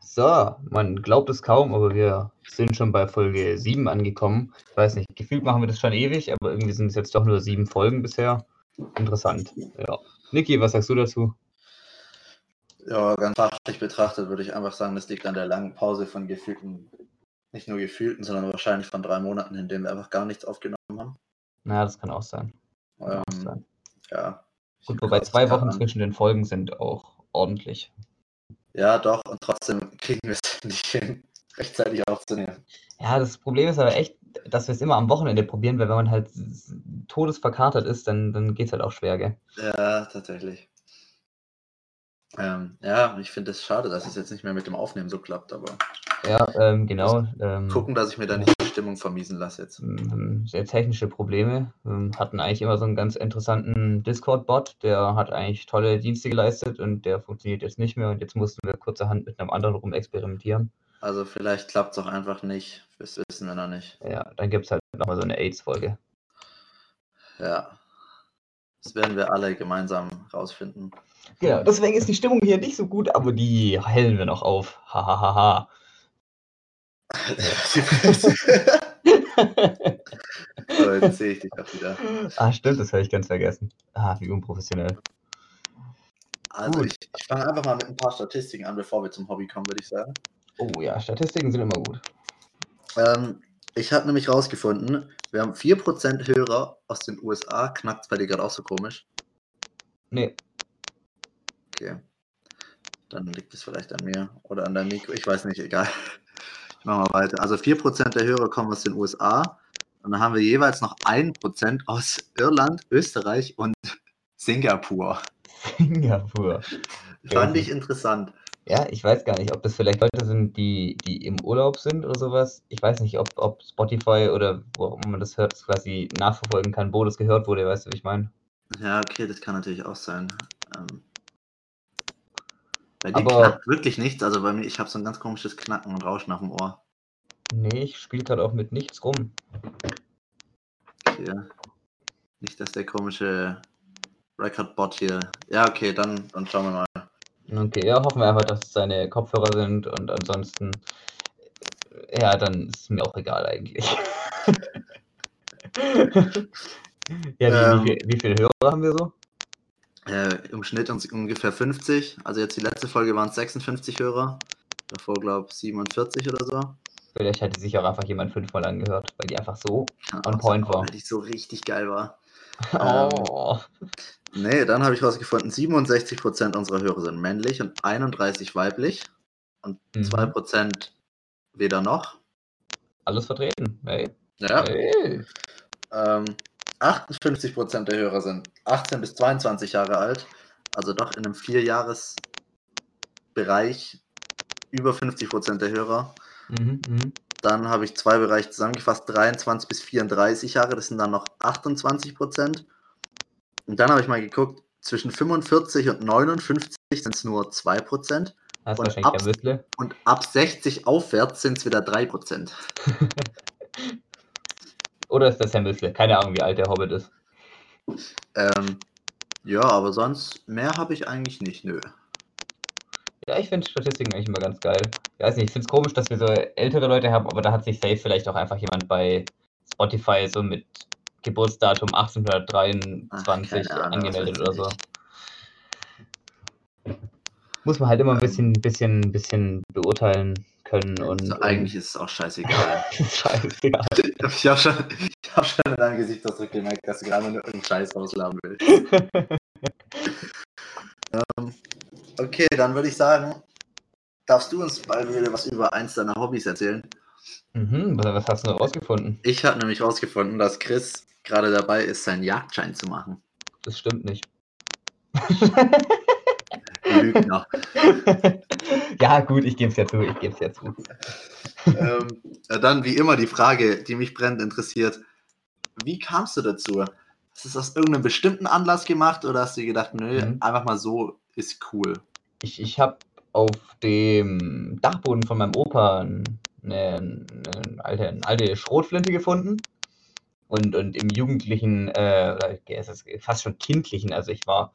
So, man glaubt es kaum, aber wir sind schon bei Folge 7 angekommen. Ich weiß nicht, gefühlt machen wir das schon ewig, aber irgendwie sind es jetzt doch nur sieben Folgen bisher. Interessant. Ja. Niki, was sagst du dazu? Ja, ganz fachlich betrachtet würde ich einfach sagen, das liegt an der langen Pause von gefühlten, nicht nur gefühlten, sondern wahrscheinlich von drei Monaten, in denen wir einfach gar nichts aufgenommen haben. Na, das kann auch sein. Kann Ähm, auch sein. Ja. Gut, wobei zwei Wochen zwischen den Folgen sind auch ordentlich. Ja, doch, und trotzdem kriegen wir es nicht hin, rechtzeitig aufzunehmen. Ja, das Problem ist aber echt, dass wir es immer am Wochenende probieren, weil wenn man halt todesverkatert ist, dann, dann geht es halt auch schwer, gell? Ja, tatsächlich. Ähm, ja, ich finde es schade, dass es jetzt nicht mehr mit dem Aufnehmen so klappt, aber Ja, ähm, genau. Ähm, gucken, dass ich mir da nicht die Stimmung vermiesen lasse jetzt. ähm, sehr technische Probleme. Ähm, hatten eigentlich immer so einen ganz interessanten Discord-Bot, der hat eigentlich tolle Dienste geleistet und der funktioniert jetzt nicht mehr und jetzt mussten wir kurzerhand mit einem anderen rum experimentieren. Also vielleicht klappt es auch einfach nicht, das wissen wir noch nicht. Ja, dann gibt es halt nochmal so eine AIDS-Folge. Ja. Das werden wir alle gemeinsam rausfinden. Genau, deswegen ist die Stimmung hier nicht so gut, aber die hellen wir noch auf. Hahaha. So, jetzt sehe ich dich auch wieder. ah, stimmt, das habe ich ganz vergessen. Ah, wie unprofessionell. Also Gut. ich, ich fange einfach mal mit ein paar Statistiken an, bevor wir zum Hobby kommen, würde ich sagen. Oh ja, Statistiken sind immer gut. Ähm, ich habe nämlich rausgefunden, wir haben 4% Hörer aus den USA. Knackt bei dir gerade auch so komisch? Nee, Okay. Dann liegt es vielleicht an mir oder an deinem Mikro. Ich weiß nicht, egal. Ich mache mal weiter. Also 4% der Hörer kommen aus den USA. Und dann haben wir jeweils noch 1% aus Irland, Österreich und Singapur. Singapur. Fand ich interessant. Ja, ich weiß gar nicht, ob das vielleicht Leute sind, die, die im Urlaub sind oder sowas. Ich weiß nicht, ob, ob Spotify oder wo man das hört, quasi nachverfolgen kann, wo das gehört wurde, weißt du, wie ich meine? Ja, okay, das kann natürlich auch sein. Ähm, bei dir Aber- knackt wirklich nichts. Also bei mir, ich habe so ein ganz komisches Knacken und Rauschen auf dem Ohr. Nee, ich spiele gerade auch mit nichts rum. Okay. Nicht, dass der komische Record-Bot hier. Ja, okay, dann, dann schauen wir mal. Okay, ja, hoffen wir einfach, dass es seine Kopfhörer sind und ansonsten, ja, dann ist es mir auch egal eigentlich. ja, wie, Ähm. wie, viel, wie viele Hörer haben wir so? Äh, Im Schnitt uns ungefähr 50. Also jetzt die letzte Folge waren es 56 Hörer. Davor, glaube ich, 47 oder so. Vielleicht hätte sich auch einfach jemand fünfmal angehört, weil die einfach so. Kann On auch point war. Weil die so richtig geil war. Ähm. Oh. Nee, dann habe ich rausgefunden, 67% unserer Hörer sind männlich und 31 weiblich. Und Mhm. 2% weder noch. Alles vertreten. Hey. Ja. Hey. Ähm, 58% der Hörer sind 18 bis 22 Jahre alt, also doch in einem Vierjahresbereich über 50% der Hörer. Mhm, mhm. Dann habe ich zwei Bereiche zusammengefasst, 23 bis 34 Jahre, das sind dann noch 28%. Und dann habe ich mal geguckt, zwischen 45 und 59 sind es nur 2%. Hast Und ab-. Und ab 60 aufwärts sind es wieder 3%. Oder ist das Herr Müsle? Keine Ahnung, wie alt der Hobbit ist. Ähm, ja, aber sonst mehr habe ich eigentlich nicht, nö. Ja, ich finde Statistiken eigentlich immer ganz geil. Ich weiß nicht, ich finde es komisch, dass wir so ältere Leute haben, aber da hat sich safe vielleicht auch einfach jemand bei Spotify so mit Geburtsdatum 1823 Ach, Ahnung, angemeldet oder so. Muss man halt immer ein Ähm. bisschen, bisschen, bisschen beurteilen können und. Also eigentlich ist es auch scheißegal. und scheißegal. ich habe schon, ich hab schon in deinem Gesichtsausdruck gemerkt, dass du gerade nur irgendeinen Scheiß rausladen willst. ähm, okay, dann würde ich sagen, darfst du uns mal wieder was über eins deiner Hobbys erzählen? mhm, was, hast du rausgefunden? Ich habe nämlich rausgefunden, dass Chris gerade dabei ist, seinen Jagdschein zu machen. Das stimmt nicht. Lügner. Ja, gut, ich gebe es ja zu, ich gebe es ja zu. ähm, dann wie immer die Frage, die mich brennend interessiert. Wie kamst du dazu? Hast du es aus irgendeinem bestimmten Anlass gemacht oder hast du dir gedacht, nö, Mhm. einfach mal so ist cool? Ich, ich habe auf dem Dachboden von meinem Opa eine, eine, alte, eine alte Schrotflinte gefunden. Und, und im jugendlichen, äh, fast schon kindlichen, also ich war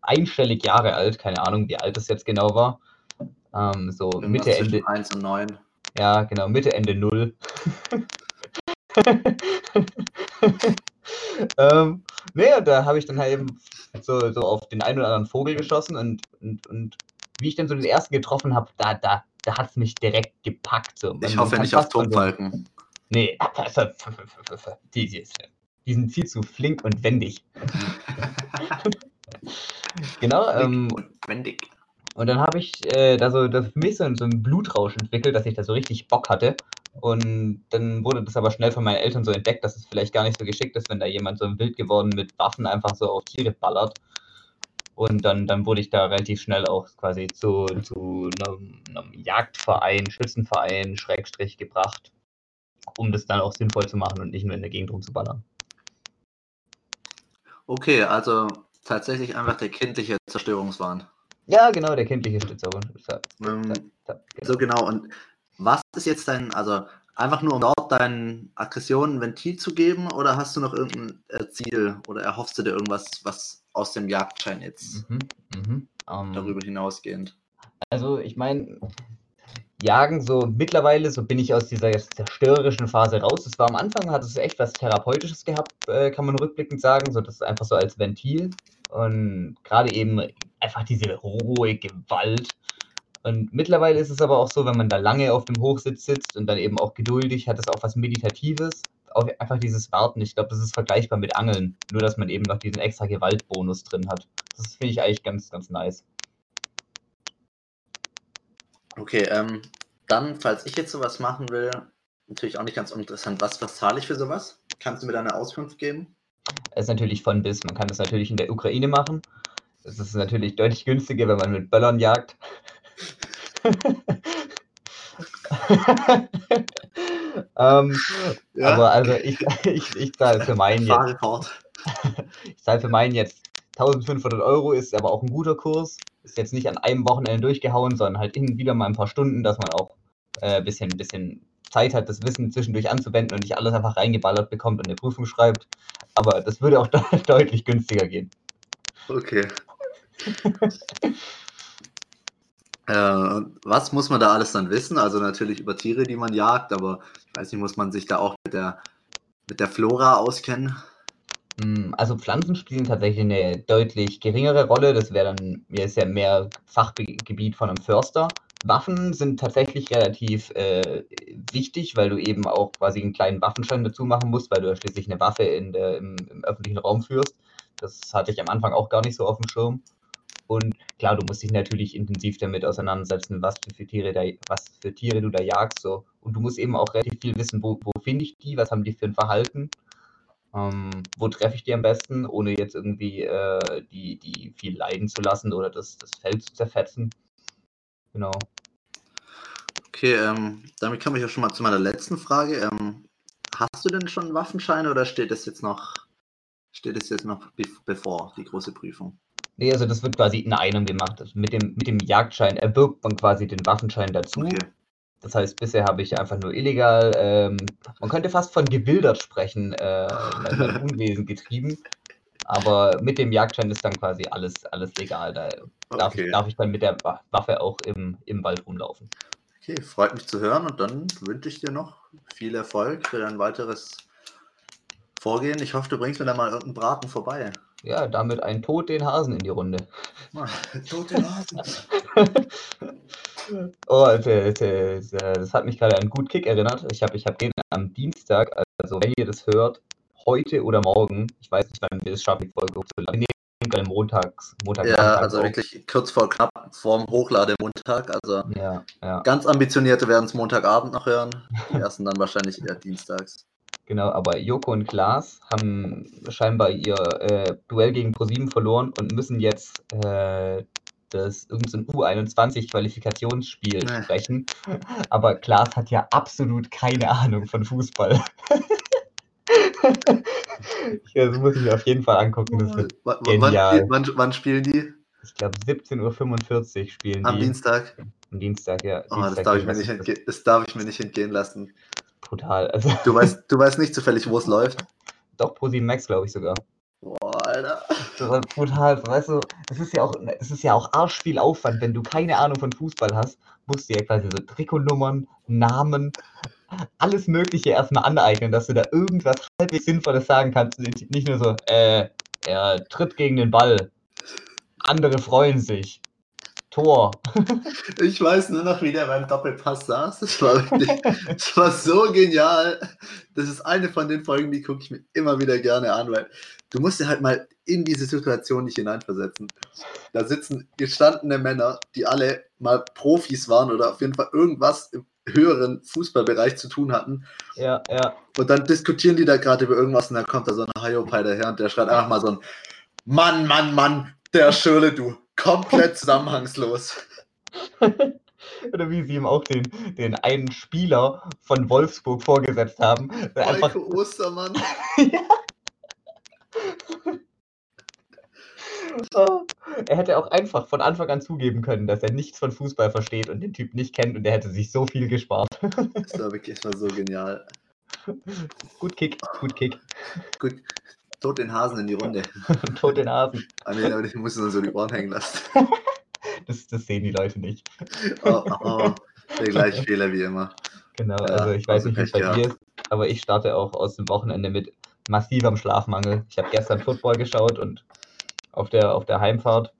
einstellig Jahre alt, keine Ahnung, wie alt es jetzt genau war. Ähm, so Irgendwas Mitte, Ende, 1 und 9. ja, genau, Mitte, Ende Null. ähm, nee, und da habe ich dann halt eben so, so auf den einen oder anderen Vogel geschossen und, und, und wie ich dann so den ersten getroffen habe, da, da, da hat es mich direkt gepackt. So. Ich hoffe nicht auf von so- Turmfalken. Nee, die, die sind viel zu flink und wendig. Genau, ähm, und wendig. Und dann habe ich äh, da so das für mich so, so einen Blutrausch entwickelt, dass ich da so richtig Bock hatte. Und dann wurde das aber schnell von meinen Eltern so entdeckt, dass es vielleicht gar nicht so geschickt ist, wenn da jemand so wild geworden mit Waffen einfach so auf Tiere ballert. Und dann, dann wurde ich da relativ schnell auch quasi zu, zu einem, einem Jagdverein, Schützenverein, Schrägstrich gebracht, um das dann auch sinnvoll zu machen und nicht nur in der Gegend rumzuballern. Okay, also tatsächlich einfach der kindliche Zerstörungswahn. Ja, genau, der kindliche Stützer. Ähm, so genau. Und was ist jetzt dein, also einfach nur um dort deinen Aggressionen ein Ventil zu geben oder hast du noch irgendein äh, Ziel oder erhoffst du dir irgendwas, was aus dem Jagdschein jetzt Mhm, mhm. Ähm, darüber hinausgehend? Also ich meine, Jagen so mittlerweile, so bin ich aus dieser zerstörerischen Phase raus. Es war am Anfang, hat es echt was Therapeutisches gehabt, äh, kann man rückblickend sagen. So das ist einfach so als Ventil. Und gerade eben einfach diese rohe Gewalt. Und mittlerweile ist es aber auch so, wenn man da lange auf dem Hochsitz sitzt und dann eben auch geduldig, hat es auch was Meditatives. Auch einfach dieses Warten. Ich glaube, das ist vergleichbar mit Angeln. Nur, dass man eben noch diesen extra Gewaltbonus drin hat. Das finde ich eigentlich ganz, ganz nice. Okay, ähm, dann, falls ich jetzt sowas machen will, natürlich auch nicht ganz uninteressant, was, was zahle ich für sowas? Kannst du mir da eine Auskunft geben? Es ist natürlich von bis. Man kann das natürlich in der Ukraine machen. Es ist natürlich deutlich günstiger, wenn man mit Böllern jagt. ähm, Aber also ich, ich, ich zahle für meinen jetzt, ich zahle für meinen jetzt 1500 Euro, ist aber auch ein guter Kurs. Ist jetzt nicht an einem Wochenende durchgehauen, sondern halt hin und wieder mal ein paar Stunden, dass man auch ein äh, bisschen, bisschen Zeit hat, das Wissen zwischendurch anzuwenden und nicht alles einfach reingeballert bekommt und eine Prüfung schreibt. Aber das würde auch de deutlich günstiger gehen. Okay. Äh, was muss man da alles dann wissen? Also natürlich über Tiere, die man jagt, aber ich weiß nicht, muss man sich da auch mit der, mit der Flora auskennen? Mm, Also Pflanzen spielen tatsächlich eine deutlich geringere Rolle. Das wäre dann, mir ist ja mehr Fachgebiet von einem Förster. Waffen sind tatsächlich relativ äh, wichtig, weil du eben auch quasi einen kleinen Waffenschein dazu machen musst, weil du ja schließlich eine Waffe in der, im, im öffentlichen Raum führst. Das hatte ich am Anfang auch gar nicht so auf dem Schirm. Und klar, du musst dich natürlich intensiv damit auseinandersetzen, was für Tiere, da, was für Tiere du da jagst. So. Und du musst eben auch relativ viel wissen, wo, wo finde ich die, was haben die für ein Verhalten. Ähm, wo treffe ich die am besten, ohne jetzt irgendwie äh, die, die viel leiden zu lassen oder das, das Feld zu zerfetzen. Genau. Okay, ähm, damit komme ich auch schon mal zu meiner letzten Frage. Ähm, hast du denn schon einen Waffenschein oder steht das jetzt noch, steht es jetzt noch be bevor, die große Prüfung? Nee, also das wird quasi in einem gemacht. Also mit, dem, mit dem Jagdschein erwirbt man quasi den Waffenschein dazu. Okay. Das heißt, bisher habe ich einfach nur illegal, ähm, man könnte fast von gewildert sprechen, äh, mein Unwesen getrieben. Aber mit dem Jagdschein ist dann quasi alles, alles legal. Da darf, Okay. ich, darf ich dann mit der Wa- Waffe auch im, im Wald rumlaufen. Okay, freut mich zu hören und dann wünsche ich dir noch viel Erfolg für dein weiteres Vorgehen. Ich hoffe, du bringst mir da mal irgendeinen Braten vorbei. Ja, damit ein Tod den Hasen in die Runde. Tote Hasen. Oh, das, das, das hat mich gerade an Gut Kick erinnert. Ich habe ich hab den am Dienstag, also wenn ihr das hört, heute oder morgen, ich weiß nicht, wann wir das schaffen, die Folge hochzuladen. Nehmen gerade montags, Montag Ja, also wirklich kurz vor knapp vorm Hochlademontag. Also Ja, ja, ganz ambitionierte werden es Montagabend noch hören. Die ersten dann wahrscheinlich eher dienstags. Genau. Aber Joko und Klaas haben scheinbar ihr äh, Duell gegen ProSieben verloren und müssen jetzt äh, das irgendein U21-Qualifikationsspiel Nee. sprechen. Aber Klaas hat ja absolut keine Ahnung von Fußball. ja, das muss ich mir auf jeden Fall angucken. Das wird, W wann, genial. spiel- wann, wann spielen die? ich glaube, 17.45 Uhr spielen Am die. Dienstag? Am Dienstag, ja. Oh, das Dienstag darf, ich mir nicht das? das darf ich mir nicht entgehen lassen. Brutal. Also, Du weißt, du weißt nicht zufällig, wo es läuft. doch, ProSieben Max, glaube ich sogar. Boah, Alter. Das war brutal. Weißt du, das ist ja auch, das ist ja auch arsch viel Aufwand, wenn du keine Ahnung von Fußball hast, musst du ja quasi so Trikotnummern, Namen, alles Mögliche erstmal aneignen, dass du da irgendwas halbwegs Sinnvolles sagen kannst. Nicht nur so, äh, er tritt gegen den Ball. Andere freuen sich. Tor. Ich weiß nur noch, wie der beim Doppelpass saß. Das war, wirklich, das war so genial. Das ist eine von den Folgen, die gucke ich mir immer wieder gerne an, weil du musst dir halt mal in diese Situation nicht hineinversetzen. Da sitzen gestandene Männer, die alle mal Profis waren oder auf jeden Fall irgendwas im höheren Fußballbereich zu tun hatten. Ja, ja. Und dann diskutieren die da gerade über irgendwas und dann kommt da so ein Hyopai daher und der schreit einfach mal so ein Mann, Mann, Mann, der Schöle, du. Komplett zusammenhangslos. Oder wie sie ihm auch den, den einen Spieler von Wolfsburg vorgesetzt haben. Der einfach, Ostermann. Er hätte auch einfach von Anfang an zugeben können, dass er nichts von Fußball versteht und den Typ nicht kennt und er hätte sich so viel gespart. Das war wirklich war so genial. gut Kick, gut Kick. Gut, tot den Hasen in die Runde. Tot den Hasen. Ah, nee, aber ich muss nur so die Ohren hängen lassen. Das, das sehen die Leute nicht. Oh, oh, oh. Der gleiche Fehler wie immer. Genau, Ja, also ich weiß also nicht, wie es bei dir ist, aber ich starte auch aus dem Wochenende mit massivem Schlafmangel. Ich habe gestern Football geschaut und auf der, auf der Heimfahrt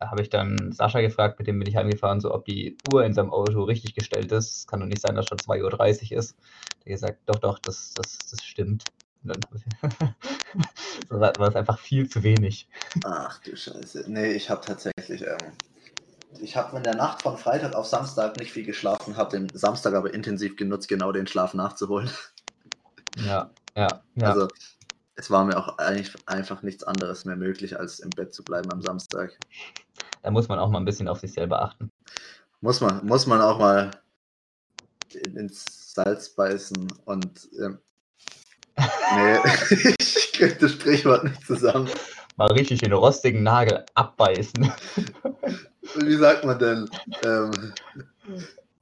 habe ich dann Sascha gefragt, mit dem bin ich heimgefahren, so ob die Uhr in seinem Auto richtig gestellt ist. Es kann doch nicht sein, dass schon 2.30 Uhr ist. Der hat gesagt, doch, doch, das, das, das stimmt. So war war es einfach viel zu wenig. Ach du Scheiße. Nee, ich habe tatsächlich. Ähm, ich habe in der Nacht von Freitag auf Samstag nicht viel geschlafen, habe den Samstag aber intensiv genutzt, genau den Schlaf nachzuholen. Ja, ja, ja. Also, es war mir auch eigentlich einfach nichts anderes mehr möglich, als im Bett zu bleiben am Samstag. da muss man auch mal ein bisschen auf sich selber achten. Muss man, muss man auch mal in, ins Salz beißen und. Ähm, nee, ich krieg das Sprichwort nicht zusammen. Mal richtig den rostigen Nagel abbeißen. Wie sagt man denn? Ähm,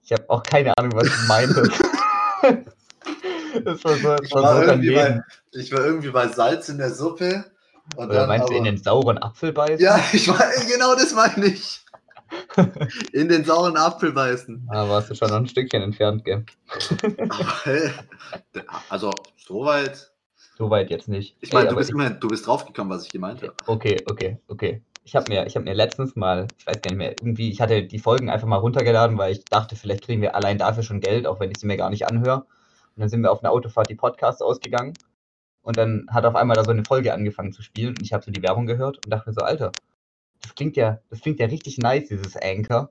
Ich habe auch keine Ahnung, was du meintest. das war so, ich, war so irgendwie bei, ich war irgendwie bei Salz in der Suppe. Und Oder meinst du in aber- den sauren Apfel beißen? Ja, ich war, genau das meine ich. In den sauren Apfel beißen. Da Ah, warst du schon noch ein Stückchen entfernt, gell? Aber, hey, also, soweit. Soweit jetzt nicht. Ich meine, du, bist immerhin- du bist draufgekommen, was ich gemeint habe. Okay, okay, okay. Ich habe mir, ich hab mir letztens mal, ich weiß gar nicht mehr, irgendwie, ich hatte die Folgen einfach mal runtergeladen, weil ich dachte, vielleicht kriegen wir allein dafür schon Geld, auch wenn ich sie mir gar nicht anhöre. Und dann sind wir auf einer Autofahrt die Podcasts ausgegangen. Und dann hat auf einmal da so eine Folge angefangen zu spielen und ich habe so die Werbung gehört und dachte mir so, Alter, das klingt ja, das klingt ja richtig nice, dieses Anchor.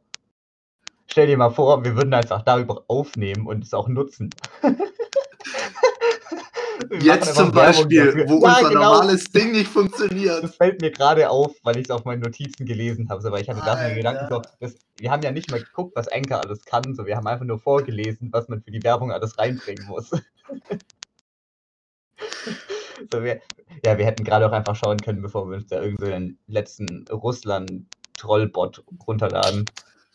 Stell dir mal vor, wir würden einfach darüber aufnehmen und es auch nutzen. Jetzt zum Beispiel, wo Ja, unser genau. normales Ding nicht funktioniert. Das fällt mir gerade auf, weil ich es auf meinen Notizen gelesen habe. So, weil ich hatte da den Gedanken, so, Alter. das, wir haben ja nicht mal geguckt, was Anchor alles kann. So, wir haben einfach nur vorgelesen, was man für die Werbung alles reinbringen muss. so, wir, ja, wir hätten gerade auch einfach schauen können, bevor wir uns da irgend so den letzten Russland-Trollbot runterladen.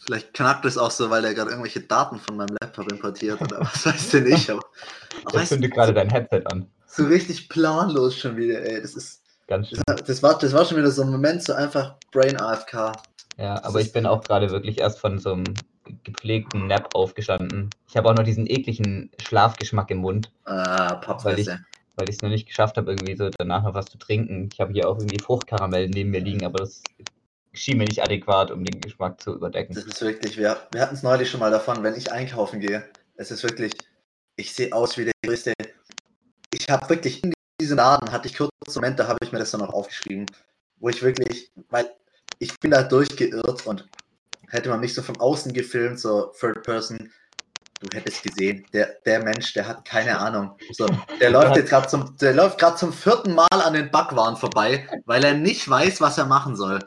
Vielleicht knackt es auch so, weil der gerade irgendwelche Daten von meinem Laptop importiert oder was weiß denn ich. Aber, aber du, zündet gerade dein Headset an. so richtig planlos schon wieder, ey. Das ist. Ganz schön. Das, das, war, das war schon wieder so ein Moment, so einfach Brain AFK. Ja, Das aber ich bin auch gerade wirklich erst von so einem gepflegten Nap aufgestanden. Ich habe auch noch diesen ekligen Schlafgeschmack im Mund. Ah, Pappfresse. Weil ich es noch nicht geschafft habe, irgendwie so danach noch was zu trinken. Ich habe hier auch irgendwie Fruchtkaramell neben mir liegen, aber das schien mir nicht adäquat, um den Geschmack zu überdecken. Das ist wirklich, wir, wir hatten es neulich schon mal davon, wenn ich einkaufen gehe. Es ist wirklich, ich sehe aus wie der größte. Ich habe wirklich in diesem Laden, hatte ich kurz Moment, da habe ich mir das dann noch aufgeschrieben, wo ich wirklich, weil ich bin da durchgeirrt und hätte man mich so von außen gefilmt, so Third Person, du hättest gesehen, der, der Mensch, der hat keine Ahnung. So, der läuft jetzt gerade zum, der läuft gerade zum vierten Mal an den Backwaren vorbei, weil er nicht weiß, was er machen soll.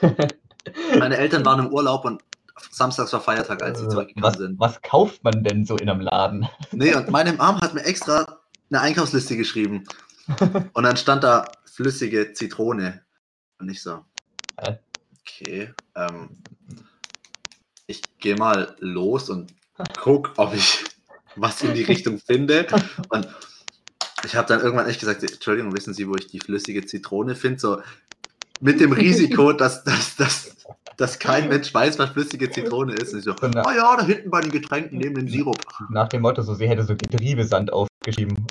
Meine Eltern waren im Urlaub und samstags war Feiertag, als sie Äh, zurückgekommen was, sind. was kauft man denn so in einem Laden? Nee, und meine Mom hat mir extra eine Einkaufsliste geschrieben. Und dann stand da flüssige Zitrone. Und ich so, okay, ähm, ich gehe mal los und guck, ob ich was in die Richtung finde. Und Ich habe dann irgendwann echt gesagt, Entschuldigung, wissen Sie, wo ich die flüssige Zitrone finde? So mit dem Risiko, dass, dass, dass, dass kein Mensch weiß, was flüssige Zitrone ist. Und ich so, oh ja, da hinten bei den Getränken neben dem Sirup. Nach dem Motto, so sie hätte so Getriebesand aufgeschrieben.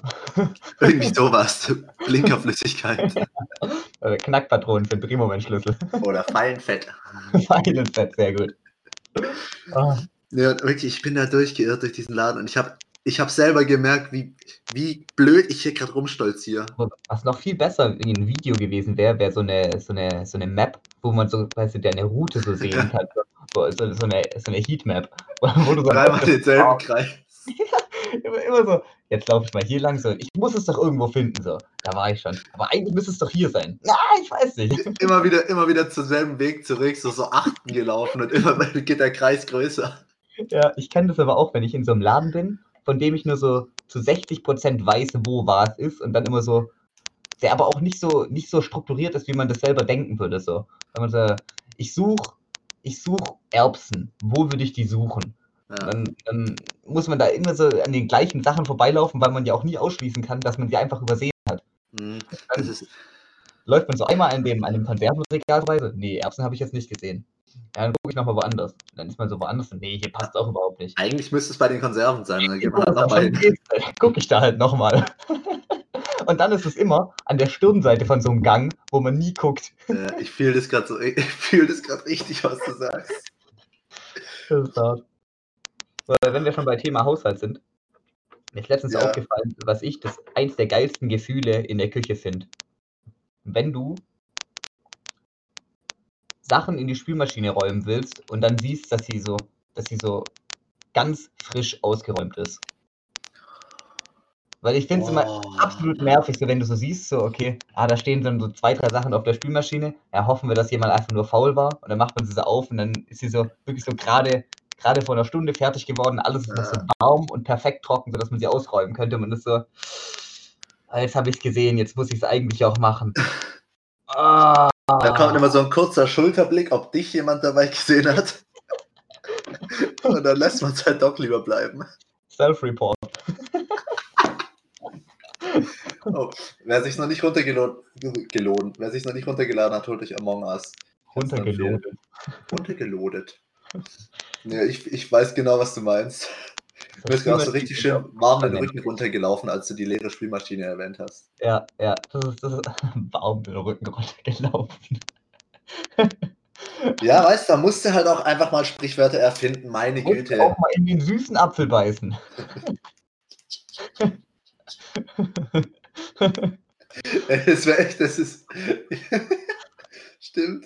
Irgendwie sowas. Blinkerflüssigkeit. Oder Knackpatronen für den Drehmomentschlüssel. Oder Fallenfett. Fallenfett, sehr gut. Oh. Ja, wirklich, ich bin da durchgeirrt durch diesen Laden und ich habe ich habe selber gemerkt, wie, wie blöd ich hier gerade rumstolziere. Was noch viel besser in ein Video gewesen wäre, wäre so eine, so, eine, so eine Map, wo man so, weißt du, deine Route so sehen kann. so, so, eine, so eine Heatmap. Wo du so Dreimal denselben oh. Kreis. immer, immer so, jetzt laufe ich mal hier lang, so, ich muss es doch irgendwo finden, so. Da war ich schon. Aber eigentlich müsste es doch hier sein. Na, ich weiß nicht. Immer wieder, immer wieder zum selben Weg zurück, so, so achten gelaufen und immer geht der Kreis größer. Ja, ich kenne das aber auch, wenn ich in so einem Laden bin von dem ich nur so zu 60 Prozent weiß, wo was ist und dann immer so, der aber auch nicht so, nicht so strukturiert ist, wie man das selber denken würde. So. Wenn man so, ich suche ich such Erbsen, wo würde ich die suchen? Ja. Dann, dann, muss man da immer so an den gleichen Sachen vorbeilaufen, weil man ja auch nie ausschließen kann, dass man sie einfach übersehen hat. Mhm. Dann läuft man so einmal an dem, an dem Konservenregal vorbei, so, nee, Erbsen habe ich jetzt nicht gesehen. Ja, dann gucke ich nochmal woanders. Dann ist man so woanders und nee, hier passt auch überhaupt nicht. Eigentlich müsste es bei den Konserven sein. Dann geht man halt nochmal hin. Gucke ich da halt nochmal. Und dann ist es immer an der Stirnseite von so einem Gang, wo man nie guckt. Ja, ich fühle das gerade so, ich fühle das gerade richtig, was du sagst. Das ist hart. So, wenn wir schon bei Thema Haushalt sind, mir ist letztens ja. aufgefallen, was ich das eins der geilsten Gefühle in der Küche finde. Wenn du Sachen in die Spülmaschine räumen willst und dann siehst, dass sie so, dass sie so ganz frisch ausgeräumt ist. Weil ich finde es oh. immer absolut nervig, so wenn du so siehst, so, okay, ah, da stehen dann so zwei, drei Sachen auf der Spülmaschine. Ja, hoffen wir, dass jemand einfach nur faul war. Und dann macht man sie so auf und dann ist sie so wirklich so gerade gerade vor einer Stunde fertig geworden. Alles ist ja. so warm und perfekt trocken, sodass man sie ausräumen könnte. Und man ist so, ah, jetzt habe ich es gesehen, jetzt muss ich es eigentlich auch machen. ah. Da kommt immer so ein kurzer Schulterblick, ob dich jemand dabei gesehen hat. Und dann lässt man es halt doch lieber bleiben. Self-Report. oh, wer sich noch nicht runtergelohnt, gelohnt, wer sich noch nicht runtergeladen hat, holt euch Among Us. Runtergelodet. Runtergelodet. Ja, ich, ich weiß genau, was du meinst. Du bist gerade so richtig schön warm den Rücken runtergelaufen, als du die leere Spielmaschine erwähnt hast. Ja, ja, das ist, das ist warm den Rücken runtergelaufen. ja, weißt du, da musst du halt auch einfach mal Sprichwörter erfinden, meine musst Güte. auch mal in den süßen Apfel beißen. das wäre echt, das ist. Stimmt.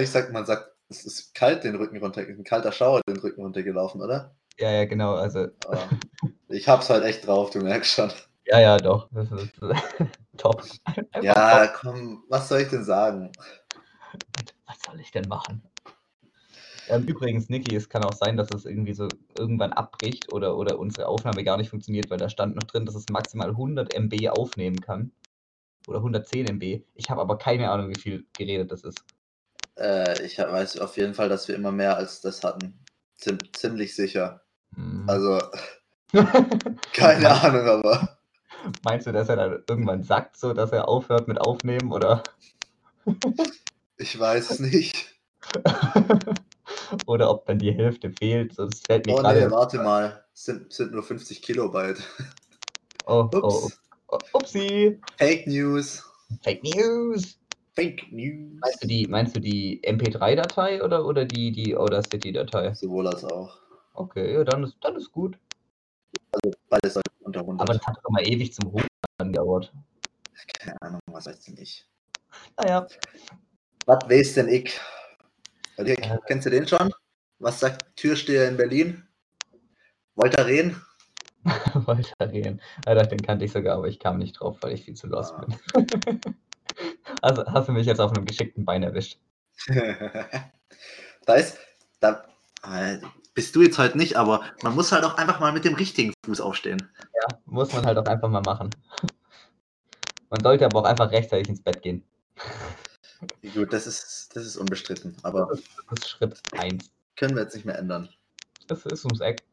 Ich sag, man sagt, es ist kalt den Rücken runter, ein kalter Schauer den Rücken runtergelaufen, oder? Ja, ja, genau. Also. Ah, ich hab's halt echt drauf, du merkst schon. Ja, ja, doch. Das ist top. Einfach ja, top. komm, was soll ich denn sagen? Was soll ich denn machen? Ähm, übrigens, Niki, es kann auch sein, dass es irgendwie so irgendwann abbricht oder, oder unsere Aufnahme gar nicht funktioniert, weil da stand noch drin, dass es maximal 100 MB aufnehmen kann. Oder 110 MB. Ich habe aber keine Ahnung, wie viel geredet das ist. Äh, ich weiß auf jeden Fall, dass wir immer mehr als das hatten. Ziem ziemlich sicher. Mhm. Also, keine Ahnung, aber. Meinst du, dass er dann irgendwann sagt, so dass er aufhört mit Aufnehmen oder? ich weiß es nicht. oder ob dann die Hälfte fehlt. So, das fällt mir oh nee, warte mal. Es sind, sind nur 50 Kilobyte. Oh, oh Ups. oh, oh, upsie. Fake News. Fake News. Fake News. Meinst du die, meinst du die MP3-Datei oder, oder die, die Audacity-Datei? Sowohl als auch. Okay, ja, dann ist, dann ist gut. Also beides sollte unter 100. Aber das hat doch mal ewig zum Hochladen gedauert. Keine Ahnung, was weiß ich nicht. Naja. Was weiß denn ich? Also, äh, kennst du den schon? Was sagt Türsteher in Berlin? Wolter Rehn? Wolter Rehn. Alter, den kannte ich sogar, aber ich kam nicht drauf, weil ich viel zu lost ah. bin. also hast du mich jetzt auf einem geschickten Bein erwischt. da ist, da, äh, bist du jetzt halt nicht, aber man muss halt auch einfach mal mit dem richtigen Fuß aufstehen. Ja, muss man halt auch einfach mal machen. Man sollte aber auch einfach rechtzeitig ins Bett gehen. Gut, das ist, das ist unbestritten, aber. Das ist Schritt 1. Können wir jetzt nicht mehr ändern. Das ist ums Eck.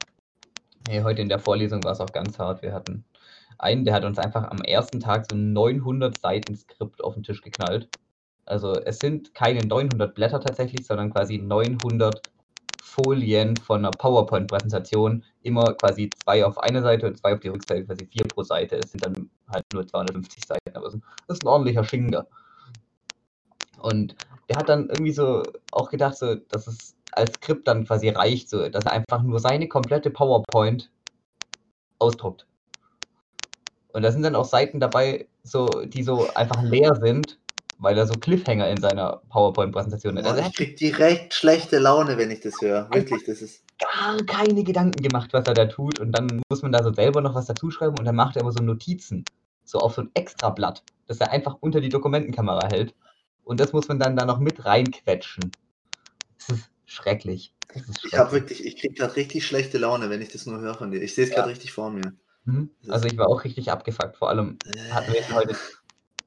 Hey, heute in der Vorlesung war es auch ganz hart. Wir hatten einen, der hat uns einfach am ersten Tag so ein 900 Seiten Skript auf den Tisch geknallt. Also es sind keine 900 Blätter tatsächlich, sondern quasi 900 Folien von einer PowerPoint-Präsentation. Immer quasi zwei auf eine Seite und zwei auf die Rückseite, quasi vier pro Seite. Es sind dann halt nur 250 Seiten, aber das ist ein ordentlicher Schinker. Und der hat dann irgendwie so auch gedacht, so, dass es als Skript dann quasi reicht, so, dass er einfach nur seine komplette PowerPoint ausdruckt. Und da sind dann auch Seiten dabei, so, die so einfach leer sind, weil er so Cliffhanger in seiner PowerPoint-Präsentation hat. Boah, Also ich hat krieg direkt schlechte Laune, wenn ich das höre. Wirklich, das ist. gar keine Gedanken gemacht, was er da tut. Und dann muss man da so selber noch was dazu schreiben und dann macht er aber so Notizen. So auf so ein Extrablatt, das er einfach unter die Dokumentenkamera hält. Und das muss man dann da noch mit reinquetschen. Das ist schrecklich. Das ist Ich habe schrecklich. wirklich, ich krieg gerade richtig schlechte Laune, wenn ich das nur höre von dir. Ich sehe es gerade richtig vor mir. Mhm. Also ich war auch richtig abgefuckt. Vor allem Äh, hatten wir jetzt heute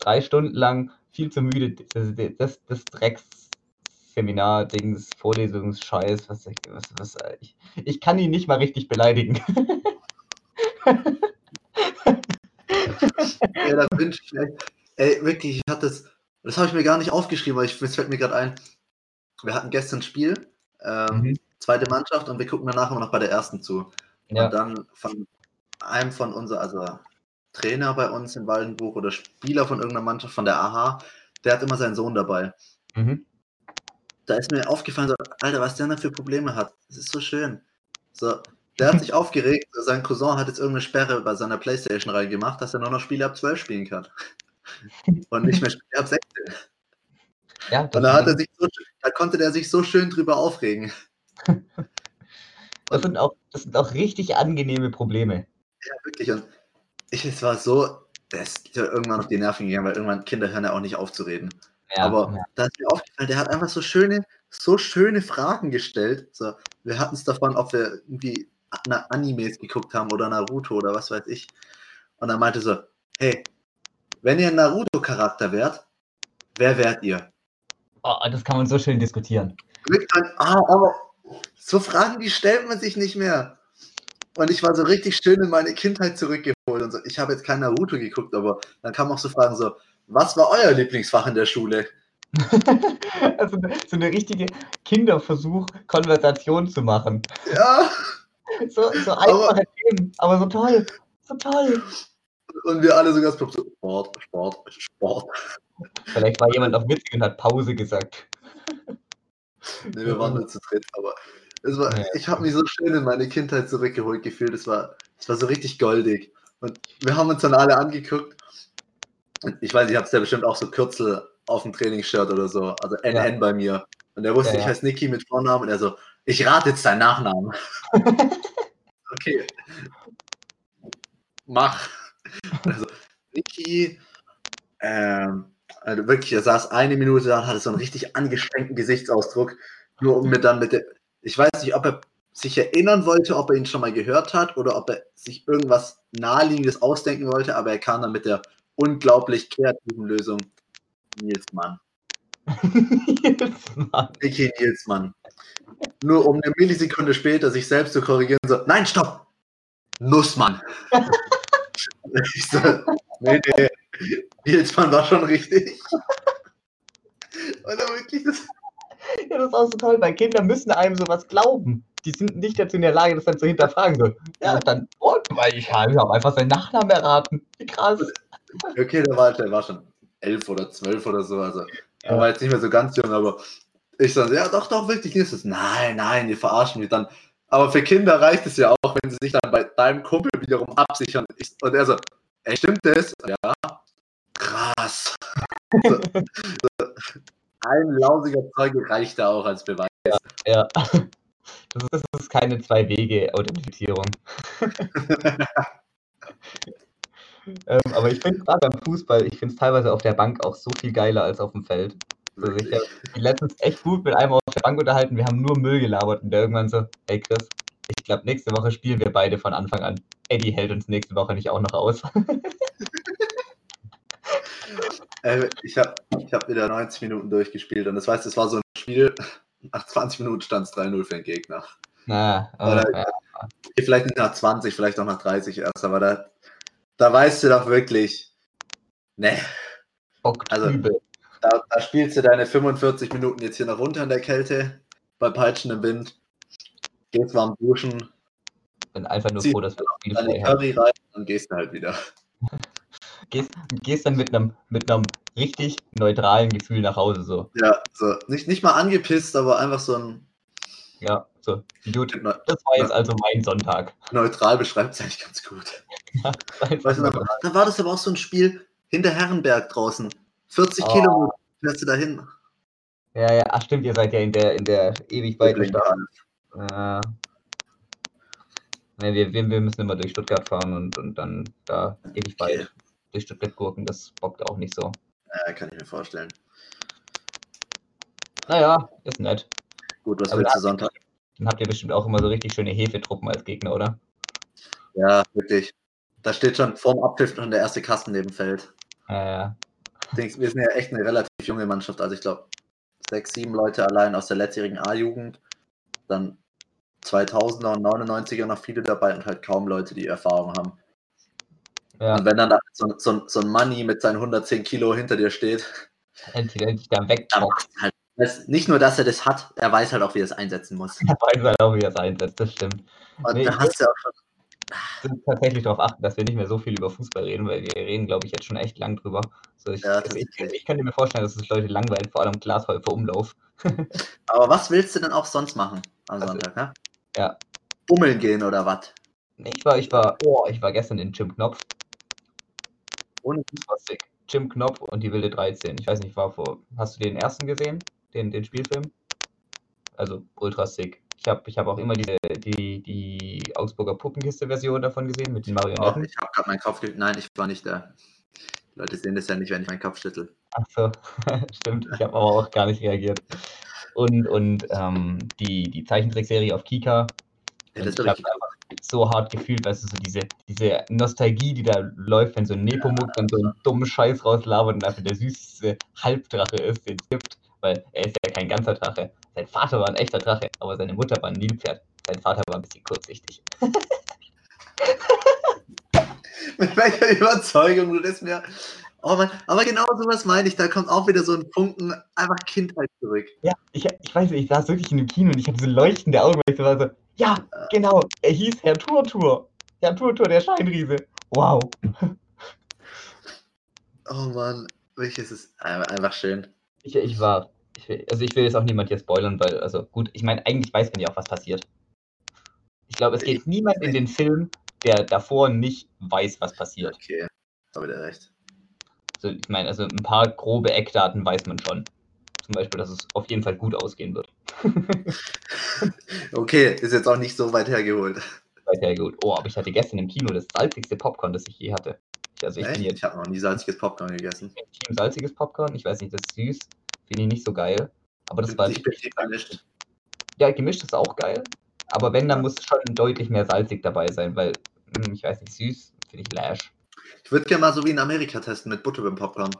drei Stunden lang viel zu müde. Das, das, das Drecks-Seminar, Dings, Vorlesungsscheiß, was, was, was ich, ich kann ihn nicht mal richtig beleidigen. Ja, da wünsche ich mir. Ey, wirklich, ich hatte das. Das habe ich mir gar nicht aufgeschrieben, weil ich, es fällt mir gerade ein. Wir hatten gestern ein Spiel, ähm, Mhm. zweite Mannschaft, und wir gucken danach immer noch bei der ersten zu. Ja. Und dann von einem von unser, also Trainer bei uns in Waldenbuch oder Spieler von irgendeiner Mannschaft von der AHA, der hat immer seinen Sohn dabei. Mhm. Da ist mir aufgefallen, so, Alter, was der denn für Probleme hat. Das ist so schön. So, der hat sich aufgeregt, sein Cousin hat jetzt irgendeine Sperre bei seiner Playstation reingemacht, dass er nur noch Spiele ab 12 spielen kann. Und nicht mehr Spiele ab 16. Ja, Und da, hat er sich so, da konnte der sich so schön drüber aufregen. das, sind auch, das sind auch richtig angenehme Probleme. Ja, wirklich. Und ich, es war so, der ist ja irgendwann auf die Nerven gegangen, weil irgendwann Kinder hören ja auch nicht auf zu reden. Ja, Aber ja. da ist mir aufgefallen, der hat einfach so schöne, so schöne Fragen gestellt. So, wir hatten es davon, ob wir irgendwie Animes geguckt haben oder Naruto oder was weiß ich. Und er meinte so, hey, wenn ihr ein Naruto-Charakter wärt, wer wärt ihr? Oh, das kann man so schön diskutieren. Mit ah, aber so Fragen, die stellt man sich nicht mehr. Und ich war so richtig schön in meine Kindheit zurückgeholt. Und so. Ich habe jetzt kein Naruto geguckt, aber dann kamen auch so Fragen so, was war euer Lieblingsfach in der Schule? also so eine richtige Kinderversuch, Konversation zu machen. Ja, So, so einfache Themen, aber so toll. So toll. und wir alle so ganz so, Sport, Sport, Sport. Vielleicht war jemand auf witzig und hat Pause gesagt. Nee, wir waren nur zu dritt, aber war, Ja. ich habe mich so schön in meine Kindheit zurückgeholt gefühlt. Es war, es war so richtig goldig. Und wir haben uns dann alle angeguckt. Ich weiß, ich habe es ja bestimmt auch so Kürzel auf dem Trainingsshirt oder so. Also NN Ja. bei mir. Und er wusste, Ja, ich heiße Niki mit Vornamen. Und er so, ich rate jetzt deinen Nachnamen. okay. Mach. Also, Niki, ähm, also wirklich, er saß eine Minute da und hatte so einen richtig angestrengten Gesichtsausdruck, nur um mir dann mit der, ich weiß nicht, ob er sich erinnern wollte, ob er ihn schon mal gehört hat oder ob er sich irgendwas Naheliegendes ausdenken wollte, aber er kam dann mit der unglaublich kreativen Lösung. Nils Mann. Jetzt mal. Niki Nils Mann. Nur um eine Millisekunde später sich selbst zu korrigieren, so, nein, stopp! Nussmann. ich so, nee, nee, Nils Mann war schon richtig. Dann wirklich das, Ja, das ist auch so toll, weil Kinder müssen einem sowas glauben. Die sind nicht dazu in der Lage, das dann zu hinterfragen. So, ja, dann, oh, weil ich habe hab einfach seinen Nachnamen erraten. Wie krass. okay, der war, der war schon elf oder zwölf oder so, also er Ja. war jetzt nicht mehr so ganz jung, aber ich so, ja, doch, doch, wirklich, Nils, das, nein, nein, die verarschen mich dann. Aber für Kinder reicht es ja auch, wenn sie sich dann bei deinem Kumpel wiederum absichern. Ich, und er so, ey, stimmt das? Ja, krass. So, so, ein lausiger Zeuge reicht da auch als Beweis. Ja. Das ist, das ist keine Zwei-Wege-Authentifizierung. ähm, aber ich finde gerade beim Fußball, ich finde es teilweise auf der Bank auch so viel geiler als auf dem Feld. Also ich habe mich letztens echt gut mit einem auf der Bank unterhalten, wir haben nur Müll gelabert und der irgendwann so, hey Chris, ich glaube nächste Woche spielen wir beide von Anfang an. Eddie hält uns nächste Woche nicht auch noch aus. Äh, ich habe ich hab wieder 90 Minuten durchgespielt und das heißt, es war so ein Spiel, nach 20 Minuten stand es 3-0 für den Gegner. Na, oh, Oder- Vielleicht nicht nach 20, vielleicht auch nach 30 erst, aber da, da weißt du doch wirklich, ne, Also- da, da spielst du deine 45 Minuten jetzt hier noch runter in der Kälte, bei peitschendem Wind, gehst warm duschen, Bin einfach nur froh, dass wir das Spiel frei haben. Curry rein und gehst dann halt wieder. Gehst, gehst dann mit einem mit einem richtig neutralen Gefühl nach Hause. So. Ja, so, nicht, nicht mal angepisst, aber einfach so ein Ja, so. Gut, neu- das war jetzt also mein Sonntag. neutral beschreibt es eigentlich ganz gut. Einfach Weißt du, nur- da, da war das aber auch so ein Spiel hinter Herrenberg draußen. 40 Oh. Kilometer fährst du dahin. ja, ja, ach stimmt, ihr seid ja in der in der ewig weiten Stadt. Ne, wir, wir, wir müssen immer durch Stuttgart fahren und, und dann da ewig Okay. weit durch Stuttgart gurken, das bockt auch nicht so. Ja, kann ich mir vorstellen. Naja, ist nett. Gut, was Aber willst du Sonntag? Dann habt ihr bestimmt auch immer so richtig schöne Hefetruppen als Gegner, oder? Ja, wirklich. Da steht schon vorm Abpfiff schon der erste Kasten neben Feld. Äh, Denkst, Wir sind ja echt eine relativ junge Mannschaft. Also ich glaube, sechs, sieben Leute allein aus der letztjährigen A-Jugend. Dann 2000er und 99er noch viele dabei und halt kaum Leute, die Erfahrung haben. Ja, Und wenn dann da so, so, so ein Money mit seinen 110 Kilo hinter dir steht, endlich, endlich da dann wegboxt. macht halt das, nicht nur, dass er das hat, er weiß halt auch, wie er es einsetzen muss. Da weiß er auch, wie er es einsetzt, das stimmt. Und Nee, da ich- hast du auch schon. sind tatsächlich darauf achten, dass wir nicht mehr so viel über Fußball reden, weil wir reden, glaube ich, jetzt schon echt lang drüber. So, ich, Ja, also ich, tatsächlich. ich könnte mir vorstellen, dass es Leute langweilt, vor allem Glashäufer Umlauf. Aber was willst du denn auch sonst machen am Also, Sonntag, ne? ja. Bummeln gehen oder was? Ich war, ich war, oh, ich war gestern in Jim Knopf. Ohne sick. Jim Knopf und die wilde 13. Ich weiß nicht, war vor. Hast du den ersten gesehen? Den, den Spielfilm? Also ultra sick. Ich habe ich hab auch immer diese, die, die Augsburger Puppenkiste-Version davon gesehen mit den Oh, Marionetten. ich habe gerade meinen Kopf ge- Nein, ich war nicht da. Die Leute sehen das ja nicht, wenn ich meinen Kopf schüttel. Ach so, stimmt. Ich habe aber auch gar nicht reagiert. Und, und ähm, die, die Zeichentrickserie auf Kika. Ja, das ich habe ich einfach so hart gefühlt, weißt du, so diese, diese Nostalgie, die da läuft, wenn so ein Nepomuk dann so einen dummen Scheiß rauslabert und dafür der süßeste Halbdrache ist, den es gibt, weil er ist ja kein ganzer Drache. Sein Vater war ein echter Drache, aber seine Mutter war ein Nilpferd. Sein Vater war ein bisschen kurzsichtig. Mit welcher Überzeugung du das mir. Oh Mann, aber genau sowas meine ich, da kommt auch wieder so ein Funken einfach Kindheit zurück. Ja, ich, ich weiß nicht, ich saß wirklich in dem Kino und ich hatte so leuchtende Augen, weil ich so war so, ja, genau, er hieß Herr Turtur. Herr Turtur, der Scheinriese. Wow. Oh Mann, wirklich ist es einfach schön. Ich, ich war, ich will, also ich will jetzt auch niemand hier spoilern, weil, also gut, ich meine, eigentlich weiß man ja auch, was passiert. Ich glaube, es geht niemand in den Film, der davor nicht weiß, was passiert. Okay, habe wieder recht. Also ich meine, also ein paar grobe Eckdaten weiß man schon. Zum Beispiel, dass es auf jeden Fall gut ausgehen wird. Okay, ist jetzt auch nicht so weit hergeholt. Weiter gut. Oh, aber ich hatte gestern im Kino das salzigste Popcorn, das ich je hatte. Ich, also ich Echt? bin jetzt Ich habe noch nie salziges Popcorn gegessen. Team salziges Popcorn. Ich weiß nicht, das ist süß. Finde ich nicht so geil. Aber das war ich bin nicht gemischt. Ja, gemischt ist auch geil. Aber wenn, dann muss schon deutlich mehr salzig dabei sein, weil, hm, ich weiß nicht, süß finde ich lash. Ich würde gerne mal so wie in Amerika testen mit Butter beim Popcorn.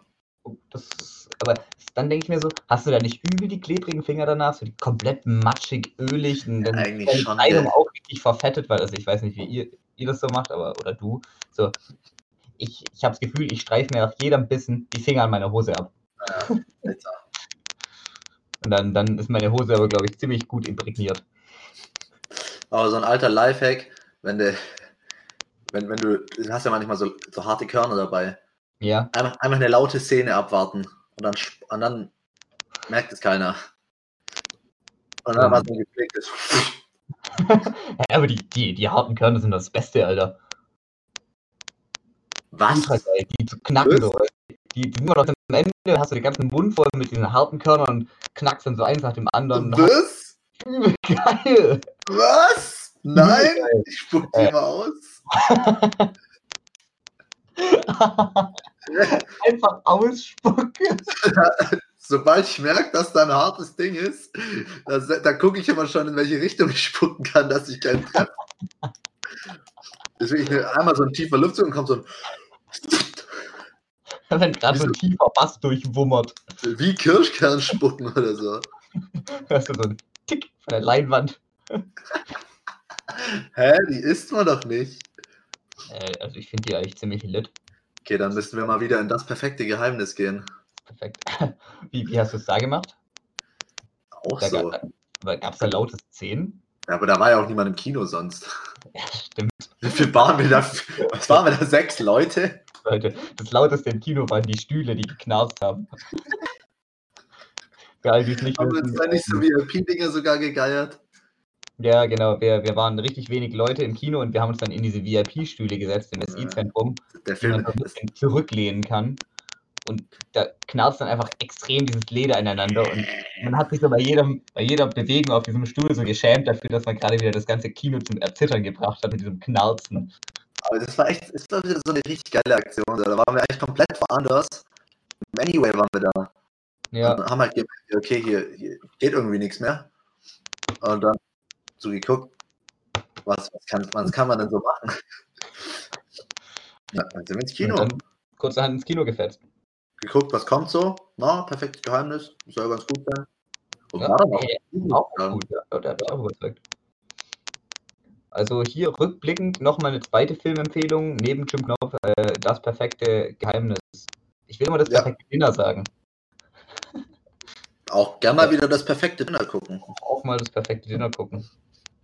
Oh, Das ist, aber dann denke ich mir so, hast du da nicht übel die klebrigen Finger danach? So die komplett matschig, ölig und dann eigentlich deine schon, Kleidung auch richtig verfettet, weil also ich weiß nicht, wie ihr, ihr das so macht, aber oder du. So, ich, ich habe das Gefühl, ich streife mir nach jedem Bissen die Finger an meiner Hose ab. Jetzt, Und dann, dann ist meine Hose aber, glaube ich, ziemlich gut imprägniert. Aber so ein alter Lifehack, wenn du, wenn, wenn du, du hast ja manchmal so, so harte Körner dabei. Ja. Einfach, einfach eine laute Szene abwarten und dann, und dann merkt es keiner. Und dann war so ein gepflegtes. Ja, aber die, die, die harten Körner sind das Beste, Alter. Was? die zu knacken. So. Die, die sind immer noch am Ende, hast du den ganzen Mund voll mit diesen harten Körnern und knackst dann so eins nach dem anderen. Was? Übel geil. Was? Nein, ich spuck die Äh. mal aus. Einfach ausspucken. Sobald ich merke, dass da ein hartes Ding ist, da, da gucke ich immer schon, in welche Richtung ich spucken kann, dass ich keinen treffe. Deswegen einmal so ein tiefer Luftzug und kommt so ein Wenn gerade so ein tiefer Bass durchwummert, wie Kirschkern spucken oder so. hörst du so einen Tick von der Leinwand. Hä, die isst man doch nicht. Äh, also ich finde die eigentlich ziemlich lit. Okay, dann müssen wir mal wieder in das perfekte Geheimnis gehen. Perfekt. Wie, wie hast du es da gemacht? Auch Da so. Gab es da laute Szenen? Ja, aber da war ja auch niemand im Kino sonst. Ja, stimmt. Wie viel waren wir da? Was waren wir da? Sechs Leute? Leute, das lauteste im Kino waren die Stühle, die geknarzt haben. All die es nicht Haben wir uns da nicht so VIP-Dinger sogar gegeiert? Ja, genau. Wir, wir waren richtig wenig Leute im Kino und wir haben uns dann in diese VIP-Stühle gesetzt im. SI-Zentrum, Der die man Film so ein bisschen zurücklehnen kann. Und da knarzt dann einfach extrem dieses Leder ineinander und man hat sich so bei, jedem, bei jeder Bewegung auf diesem Stuhl so geschämt dafür, dass man gerade wieder das ganze Kino zum Erzittern gebracht hat mit diesem Knarzen. Aber das war echt, es war wieder so eine richtig geile Aktion. Da waren wir eigentlich komplett woanders. Anyway waren wir da. Ja, Und haben halt gemerkt, okay, hier, hier geht irgendwie nichts mehr. Und dann so geguckt, was, was, kann, was kann man denn so machen? Ja, dann sind wir ins Kino. und dann kurzerhand ins Kino gefetzt. Geguckt, was kommt so. Na, perfektes Geheimnis. Soll ganz gut sein. Und Ja, war dann auch gut. Auch Ja. gut, ja. Der hat mich auch überzeugt. Also hier rückblickend nochmal eine zweite Filmempfehlung neben Jim Knopf, äh, Das perfekte Geheimnis. Ich will immer das Ja. perfekte Dinner sagen. Auch gern mal wieder das perfekte Dinner gucken. Auch mal das perfekte Dinner gucken.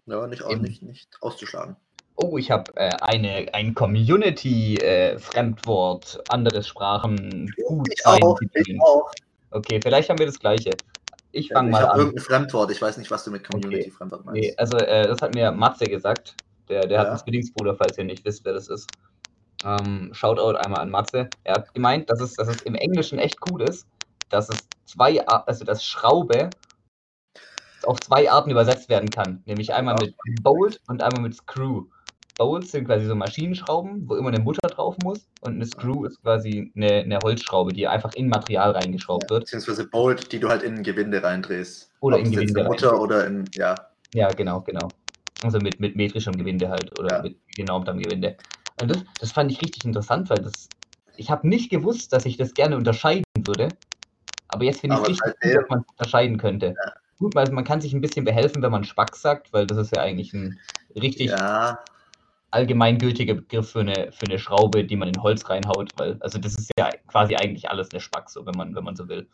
Ja, nicht, auch nicht, nicht auszuschlagen. Oh, ich habe äh, eine, ein Community-Fremdwort, andere Sprachen, gut Ich auch, ich auch. Okay, vielleicht haben wir das gleiche. Ich Ja, fange ich mal habe an. irgendein Fremdwort. Ich weiß nicht, was du mit Community-Fremdwort meinst. Nee, also äh, das hat mir Matze gesagt. Der, der hat Ja. einen Zwillingsbruder, falls ihr nicht wisst, wer das ist. Ähm, Shoutout einmal an Matze. Er hat gemeint, dass es, dass es im Englischen echt cool ist, dass es zwei, also dass Schraube auf zwei Arten übersetzt werden kann. Nämlich einmal Ja. mit Bolt und einmal mit Screw. Bolts sind quasi so Maschinenschrauben, wo immer eine Mutter drauf muss. Und eine Screw ist quasi eine, eine Holzschraube, die einfach in Material reingeschraubt Ja, wird. beziehungsweise Bolt, die du halt in ein Gewinde reindrehst. Oder Ob in Gewinde eine Mutter oder in, ja. Ja, genau, genau. Also mit, mit metrischem Gewinde halt oder Ja. mit genormtem Gewinde. Und das, das fand ich richtig interessant, weil das, ich habe nicht gewusst, dass ich das gerne unterscheiden würde. Aber jetzt finde ich es richtig, dass man es unterscheiden könnte. Gut, weil man kann sich ein bisschen behelfen, wenn man Spack sagt, weil das ist ja eigentlich ein richtig Ja, allgemeingültiger Begriff für eine, für eine Schraube, die man in Holz reinhaut, weil, also das ist ja quasi eigentlich alles eine Spack, so wenn man, wenn man so will.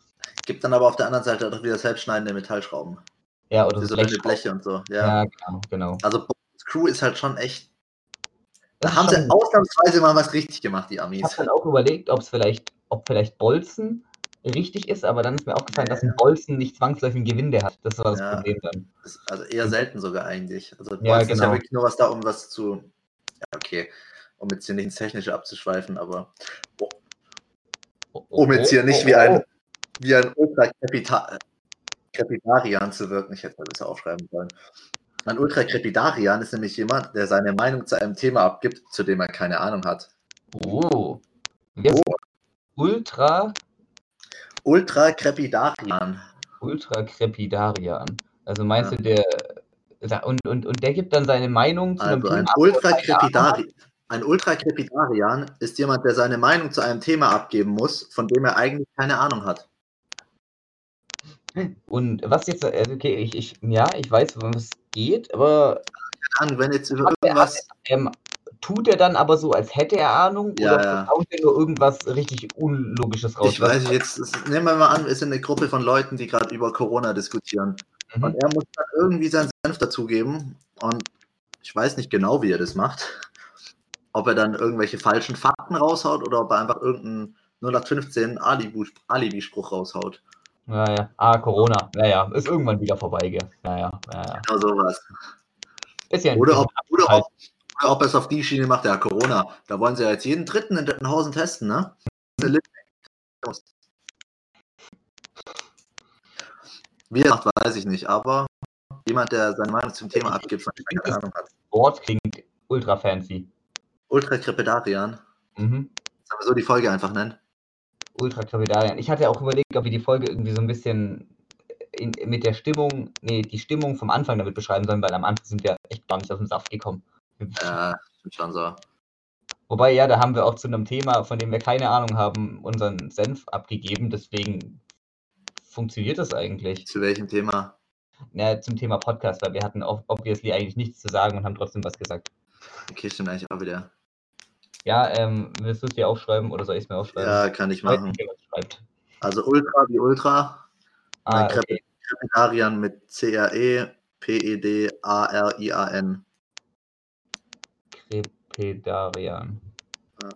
gibt dann aber auf der anderen Seite auch wieder selbstschneidende Metallschrauben. Ja, oder so Blechschrauben. Bleche und so. Ja. Ja, genau, genau. Also Bolt Crew ist halt schon echt. Das Da haben sie ausnahmsweise mal was richtig gemacht, die Ich habe Amis. dann auch überlegt, ob es vielleicht, ob vielleicht Bolzen richtig ist, aber dann ist mir aufgefallen, dass ein Bolzen nicht zwangsläufig ein Gewinde hat. Das war das Ja. Problem dann. Also eher selten sogar eigentlich. Also Ja, Bolzen ist ja genau. wirklich nur was da, um was zu. Ja, okay. Um jetzt hier nicht ins Technische abzuschweifen, aber Oh, oh, um jetzt hier oh, nicht oh, wie oh, ein, wie ein Ultra-Krepidarian zu wirken. Ich hätte mal besser aufschreiben sollen. Ein Ultra-Krepidarian ist nämlich jemand, der seine Meinung zu einem Thema abgibt, zu dem er keine Ahnung hat. Oh. Jetzt Ultra, Ultra-Krepidarian. Ultra Crepidarian. Also meinst Ja. du, der, und, und, und der gibt dann seine Meinung zu einem Also ein Thema er? Ultra-Krepidarian. Ein Ultra-Krepidarian ist jemand, der seine Meinung zu einem Thema abgeben muss, von dem er eigentlich keine Ahnung hat. Und was jetzt, also okay, ich, ich, ja, ich weiß, worum es geht, aber Keine Ahnung, wenn jetzt über irgendwas. ähm, tut er dann aber so, als hätte er Ahnung Ja, oder ja. haut er nur irgendwas richtig Unlogisches raus? Ich weiß nicht, jetzt das- nehmen wir mal an, wir sind eine Gruppe von Leuten, die gerade über Corona diskutieren. Mhm. Und er muss dann irgendwie seinen Senf dazugeben. Und ich weiß nicht genau, wie er das macht. Ob er dann irgendwelche falschen Fakten raushaut oder ob er einfach irgendeinen 0815 Alibi- Alibi-Spruch raushaut. Ja, ja. Ah, Corona. Naja, ist irgendwann wieder vorbei, gell? Naja, naja. Genau sowas. Ist ja Oder ob, oder, ob, ob er es auf die Schiene macht, ja, Corona. Da wollen sie ja jetzt jeden dritten in Dettenhausen testen, ne? Wie er macht, weiß ich nicht, aber jemand, der seine Meinung zum Thema abgibt, von dem keine Ahnung hat. Wort klingt ultra fancy. Ultra Krepidarian. Mhm. Sollen wir so die Folge einfach nennen? Ultra Crepidarian. Ich hatte auch überlegt, ob wir die Folge irgendwie so ein bisschen in, mit der Stimmung, nee, die Stimmung vom Anfang damit beschreiben sollen, weil am Anfang sind wir echt gar nicht aus dem Saft gekommen. Ja, schon so. Wobei, ja, da haben wir auch zu einem Thema, von dem wir keine Ahnung haben, unseren Senf abgegeben. Deswegen funktioniert das eigentlich. Zu welchem Thema? Ja, zum Thema Podcast, weil wir hatten auch obviously eigentlich nichts zu sagen und haben trotzdem was gesagt. Okay, stimmt eigentlich auch wieder. Ja, ähm, willst du es dir aufschreiben oder soll ich es mir aufschreiben? Ja, kann ich machen. Also Ultra wie Ultra. Ah, okay. Crepidarian mit C-R-E, P-E-D-A-R-I-A-N. Crepidarian. Ja.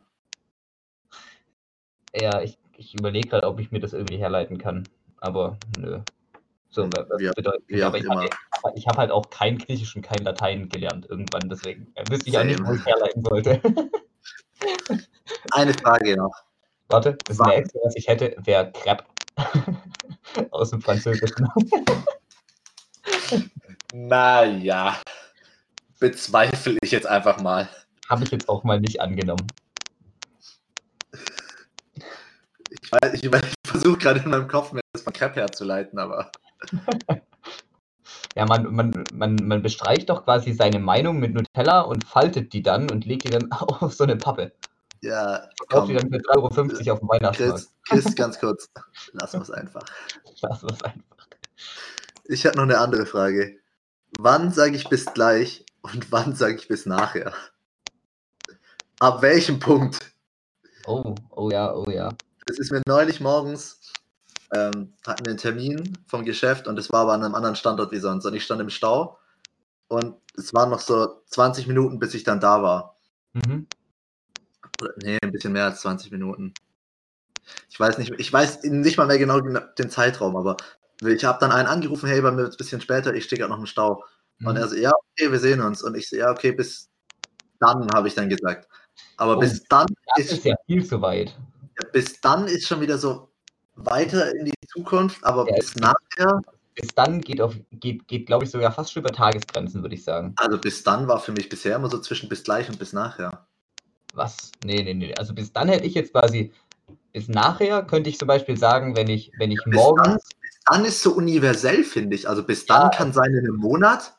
Ja, ich, ich überlege gerade, ob ich mir das irgendwie herleiten kann. Aber nö. So, Wie- bedeutet wie aber ich habe ich hab halt auch kein Griechisch und kein Latein gelernt irgendwann, deswegen wüsste ich auch nicht, wo ich herleiten sollte. Eine Frage noch. Warte, das Was? nächste, was ich hätte, wäre Crepe. Aus dem Französischen. Naja. Bezweifle ich jetzt einfach mal. Habe ich jetzt auch mal nicht angenommen. Ich, weiß- ich, ich versuche gerade in meinem Kopf mir das von Crepe herzuleiten, aber Ja, man, man, man, man bestreicht doch quasi seine Meinung mit Nutella und faltet die dann und legt die dann auf so eine Pappe. ja, Kauft die dann für 3,50 Euro auf dem Weihnachtsmarkt. Chris, Chris, ganz kurz. Lass uns einfach. Lass das einfach. Ich habe noch eine andere Frage. Wann sage ich bis gleich und wann sage ich bis nachher? Ab welchem Punkt? Oh, oh ja, oh ja. Das ist mir neulich morgens, ähm, hatten wir einen Termin vom Geschäft und es war aber an einem anderen Standort wie sonst. Und ich stand im Stau und es waren noch so 20 Minuten, bis ich dann da war. Mhm. Nee, ein bisschen mehr als 20 Minuten. Ich weiß nicht, ich weiß nicht mal mehr genau den Zeitraum, aber ich habe dann einen angerufen, hey, bei mir wird es ein bisschen später, ich stehe gerade noch im Stau. Und Mhm. er so, ja, okay, wir sehen uns. Und ich so, ja, okay, bis dann, habe ich dann gesagt. Aber Oh, bis dann Das ist, ist ja viel zu weit. bis dann ist schon wieder so weiter in die Zukunft, aber Ja, bis nachher, Bis dann geht, auf, geht, geht glaube ich, sogar fast schon über Tagesgrenzen, würde ich sagen. also bis dann war für mich bisher immer so zwischen bis gleich und bis nachher. Was? Nee, nee, nee. Also bis dann hätte ich jetzt quasi, bis nachher könnte ich zum Beispiel sagen, wenn ich, wenn ich Bis morgens, dann, bis dann ist so universell, finde ich. Also bis dann Ja. kann sein in einem Monat.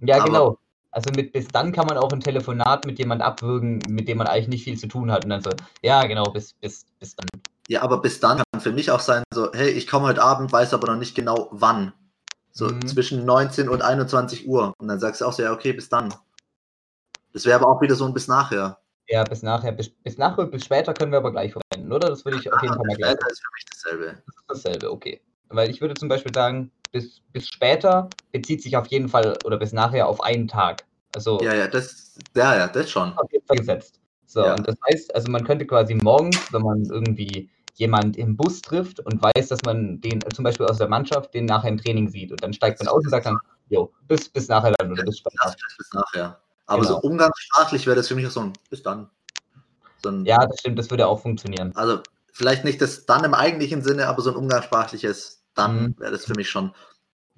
Ja aber- genau. Also mit bis dann kann man auch ein Telefonat mit jemand abwürgen, mit dem man eigentlich nicht viel zu tun hat. Und dann so, ja genau, bis, bis, bis dann. Ja, aber bis dann kann für mich auch sein, so, hey, ich komme heute Abend, weiß aber noch nicht genau wann. So Mhm. zwischen 19 und 21 Uhr. Und dann sagst du auch so, ja, okay, bis dann. Das wäre aber auch wieder so ein bis nachher. Ja, bis nachher, bis, bis nachher, bis später können wir aber gleich verwenden, oder? Das würde ich auf jeden Fall mal gleich. Später ist für mich dasselbe. dasselbe, okay. Weil ich würde zum Beispiel sagen, bis, bis später bezieht sich auf jeden Fall oder bis nachher auf einen Tag. Also Ja, ja, das, ja, ja, das schon. auf jeden Fall gesetzt. So, Ja. und das heißt, also man könnte quasi morgens, wenn man irgendwie jemand im Bus trifft und weiß, dass man den äh, zum Beispiel aus der Mannschaft den nachher im Training sieht und dann steigt man aus und sagt dann, jo, bis, bis nachher dann oder bis später. Bis nachher. Aber Genau. so umgangssprachlich wäre das für mich auch so ein bis dann. So ein, Ja, das stimmt, das würde auch funktionieren. Also vielleicht nicht das dann im eigentlichen Sinne, aber so ein umgangssprachliches dann wäre das für mich schon.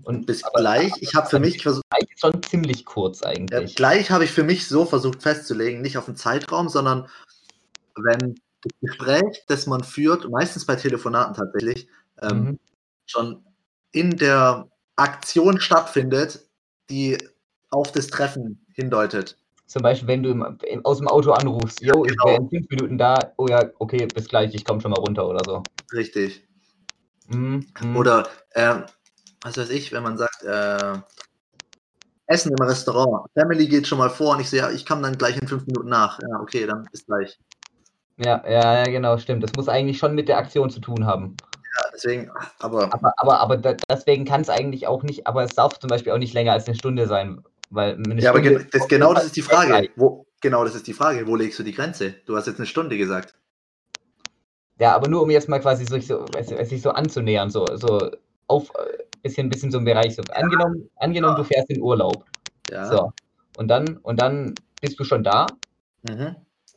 Und Bis aber gleich. Ich habe für mich versucht, schon ziemlich kurz ja, eigentlich. gleich habe ich für mich so versucht festzulegen, nicht auf den Zeitraum, sondern wenn das Gespräch, das man führt, meistens bei Telefonaten tatsächlich, ähm, Mhm. schon in der Aktion stattfindet, die auf das Treffen hindeutet. Zum Beispiel, wenn du im, im, aus dem Auto anrufst, jo, ich genau. wäre in fünf Minuten da, oh ja, okay, bis gleich, ich komme schon mal runter oder so. Richtig. Mhm, mhm. Oder, ähm, was weiß ich, wenn man sagt, äh, Essen im Restaurant, Family geht schon mal vor und ich sehe, ja, ich komme dann gleich in fünf Minuten nach. Ja, okay, dann bis gleich. Ja, ja, ja, genau, stimmt. Das muss eigentlich schon mit der Aktion zu tun haben. Ja, deswegen, aber Aber, aber, aber deswegen kann es eigentlich auch nicht, aber es darf zum Beispiel auch nicht länger als eine Stunde sein. Weil Ja, aber ge das, genau das ist die Frage. Wo, genau das ist die Frage. Wo legst du die Grenze? Du hast jetzt eine Stunde gesagt. Ja, aber nur um jetzt mal quasi so, so, sich so anzunähern, so, so auf äh, bisschen, bisschen so im Bereich. So, angenommen, angenommen, du fährst in Urlaub. Ja. So. Und dann, und dann bist du schon da, Mhm.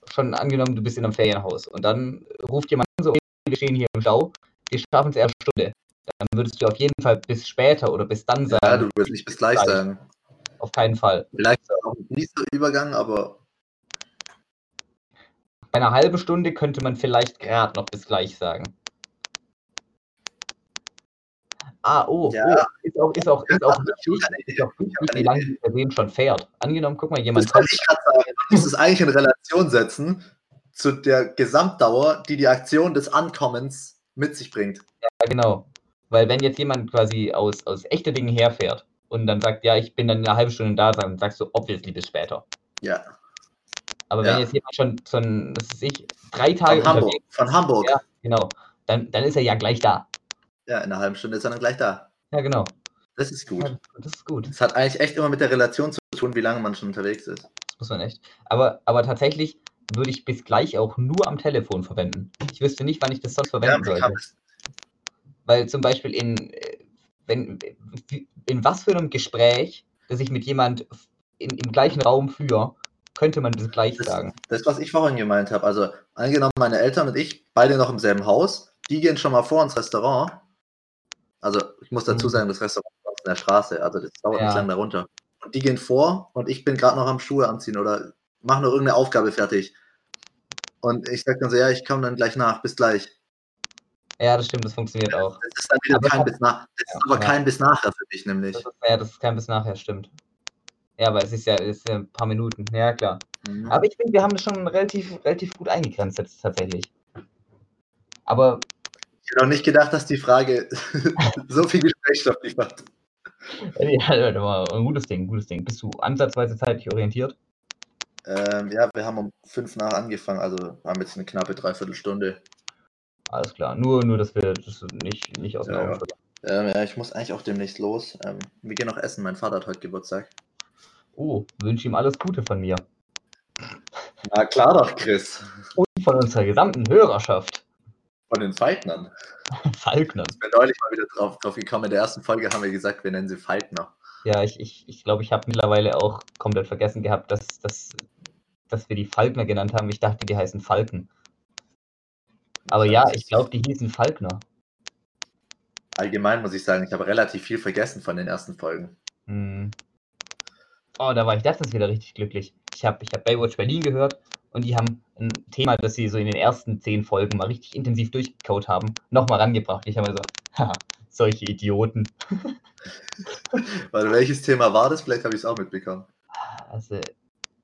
schon angenommen, du bist in einem Ferienhaus. Und dann ruft jemand an, so, wir stehen hier im Stau, wir schaffen es erst eine Stunde. Dann würdest du auf jeden Fall bis später oder bis dann sagen. Ja, du würdest nicht bis gleich Gleich. sagen. Auf keinen Fall. Vielleicht auch ein fließender Übergang, aber einer halben Stunde könnte man vielleicht gerade noch bis gleich sagen. Ah, oh, Ja. oh ist auch, ist auch, ist auch wichtig, eine ist auch Ich wichtig eine wie lange die Person schon fährt. Angenommen, guck mal, jemand das wollte ich gerade sagen. Man muss es eigentlich in Relation setzen zu der Gesamtdauer, die die Aktion des Ankommens mit sich bringt. Ja, genau. Weil wenn jetzt jemand quasi aus, aus echter Dingen herfährt und dann sagt, ja, ich bin dann in einer halben Stunde da, dann sagst du obviously bis später. Ja. Aber Ja. wenn jetzt jemand schon, schon das ist ich, drei Tage Von Hamburg. Von Hamburg. Ja. genau, dann, dann ist er ja gleich da. Ja, in einer halben Stunde ist er dann gleich da. Ja, genau. Das ist gut. Ja, das ist gut. Das hat eigentlich echt immer mit der Relation zu tun, wie lange man schon unterwegs ist. Das muss man echt. Aber, aber tatsächlich würde ich bis gleich auch nur am Telefon verwenden. Ich wüsste nicht, wann ich das sonst verwenden ich sollte. Weil zum Beispiel in, äh, wenn, in was für einem Gespräch, das ich mit jemand in, im gleichen Raum führe, könnte man das gleich Das- sagen. Das, was ich vorhin gemeint habe, also angenommen, meine Eltern und ich, beide noch im selben Haus, die gehen schon mal vor ins Restaurant. Also ich muss dazu Mhm. sagen, das Restaurant ist in der Straße, also das dauert Ja. nicht lange darunter. Und die gehen vor und ich bin gerade noch am Schuhe anziehen oder mache noch irgendeine Aufgabe fertig. Und ich sage dann so, ja, ich komme dann gleich nach, bis gleich. Ja, das stimmt, das funktioniert auch. Das ist dann wieder Aber kein bis nach. Das Ja, ist aber ja. kein bis nachher für mich nämlich. Das ist, ja, das ist kein bis nachher, stimmt. Ja, aber es ist ja, es ist ja ein paar Minuten. Ja, klar. Mhm. Aber ich finde, wir haben das schon relativ, relativ gut eingegrenzt jetzt tatsächlich. Aber Ich hätte auch nicht gedacht, dass die Frage so viel Gesprächsstoff liefert. ja, das war ein gutes Ding, ein gutes Ding. Bist du ansatzweise zeitlich orientiert? Ähm, ja, wir haben um fünf nach angefangen, also haben jetzt eine knappe Dreiviertelstunde. Alles klar. Nur, nur dass wir das nicht, nicht aus den Ja, ja. Ähm, ja, ich muss eigentlich auch demnächst los. Ähm, wir gehen noch essen. Mein Vater hat heute Geburtstag. Oh, wünsche ihm alles Gute von mir. Na klar doch, Chris. Und von unserer gesamten Hörerschaft. Von den Falknern. Falkner. Ich bin neulich mal wieder drauf, drauf gekommen. In der ersten Folge haben wir gesagt, wir nennen sie Falkner. Ja, ich, ich, ich glaube, ich habe mittlerweile auch komplett vergessen gehabt, dass, dass, dass wir die Falkner genannt haben. Ich dachte, die heißen Falken. Aber ja, ich glaube, die hießen Falkner. Allgemein muss ich sagen, ich habe relativ viel vergessen von den ersten Folgen. Hm. Oh, da war ich letztens wieder richtig glücklich. Ich habe ich hab Baywatch Berlin gehört und die haben ein Thema, das sie so in den ersten zehn Folgen mal richtig intensiv durchgekaut haben, nochmal rangebracht. Ich habe mir so, haha, solche Idioten. Weil welches Thema war das? Vielleicht habe ich es auch mitbekommen. Also,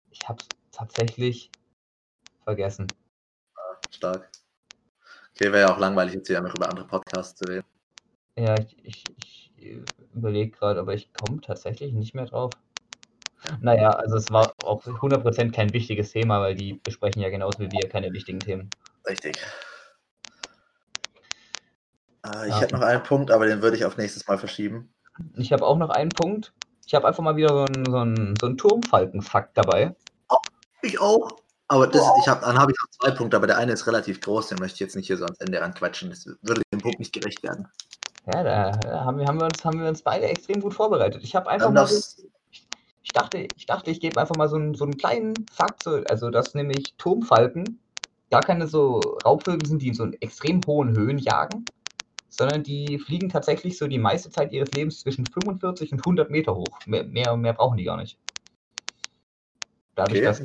ich habe es tatsächlich vergessen. Stark. Okay, wäre ja auch langweilig, jetzt hier einfach über andere Podcasts zu reden. Ja, ich, ich, ich überlege gerade, aber ich komme tatsächlich nicht mehr drauf. Naja, also es war auch 100% kein wichtiges Thema, weil die besprechen ja genauso wie wir keine wichtigen Themen. Richtig. Äh, ich Ja. hätte noch einen Punkt, aber den würde ich auf nächstes Mal verschieben. Ich habe auch noch einen Punkt. Ich habe einfach mal wieder so einen, so einen, so einen Turmfalken-Fakt dabei. Ich auch. Aber das, Wow. ich hab, dann habe ich noch zwei Punkte, aber der eine ist relativ groß, den möchte ich jetzt nicht hier so ans Ende ranquatschen. Das würde dem Punkt nicht gerecht werden. Ja, da haben wir, haben wir, uns, haben wir uns beide extrem gut vorbereitet. Ich habe einfach Dann mal so, darfst, ich dachte, ich dachte, ich gebe einfach mal so einen, so einen kleinen Fakt, so, also dass nämlich Turmfalken gar keine so Raubvögel sind, die in so extrem hohen Höhen jagen, sondern die fliegen tatsächlich so die meiste Zeit ihres Lebens zwischen 45 und 100 Meter hoch. Mehr, mehr, mehr brauchen die gar nicht. Dadurch, okay, dass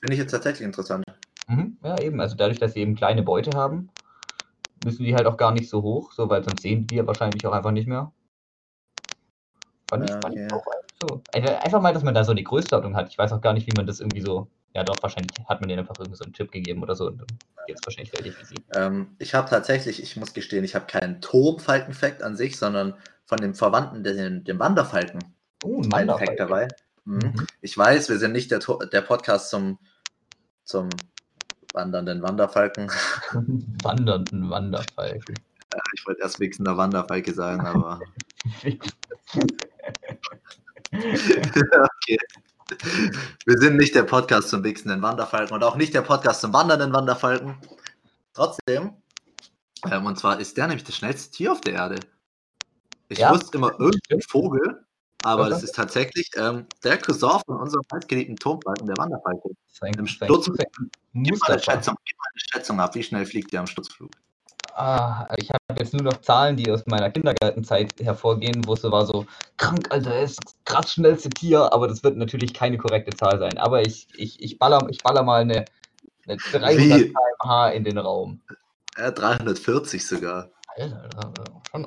finde ich jetzt tatsächlich interessant. Mhm, ja, eben. Also dadurch, dass sie eben kleine Beute haben, müssen die halt auch gar nicht so hoch, so, weil sonst sehen die ja wahrscheinlich auch einfach nicht mehr. Fand ich, Ja, fand ich okay. auch so. Einfach einfach mal, dass man da so eine Größenordnung hat. Ich weiß auch gar nicht, wie man das irgendwie so. Ja, doch, wahrscheinlich hat man denen einfach irgendwie so einen Tipp gegeben oder so. Und dann geht es wahrscheinlich relativ easy. Ähm, ich habe tatsächlich, ich muss gestehen, ich habe keinen Turmfalkenfakt an sich, sondern von dem Verwandten, den, dem Wanderfalken, Oh, ein Wanderfalken. Dabei. Mhm. Mhm. Ich weiß, wir sind nicht der, der Podcast zum, zum wandernden Wanderfalken. Wandernden Wanderfalken. Ich wollte erst wichsender Wanderfalke sagen, aber okay. Wir sind nicht der Podcast zum wichsenden Wanderfalken und auch nicht der Podcast zum wandernden Wanderfalken. Trotzdem, ähm, und zwar ist der nämlich das schnellste Tier auf der Erde. Ich Ja, wusste immer irgendein Vogel, aber Okay. das ist tatsächlich ähm, der Cousin von unserem heißgeliebten Turmfalken, der Wanderfalke. Das ist ein, Im Sturz- gib mal eine Schätzung ab, wie schnell fliegt der am Sturzflug? Ah, ich habe jetzt nur noch Zahlen, die aus meiner Kindergartenzeit hervorgehen, wo es so war, so krank, Alter, er ist das krass schnellste Tier, aber das wird natürlich keine korrekte Zahl sein. Aber ich, ich, ich, baller, ich baller mal eine, eine 300 Wie? km/h in den Raum. Ja, 340 sogar. Alter,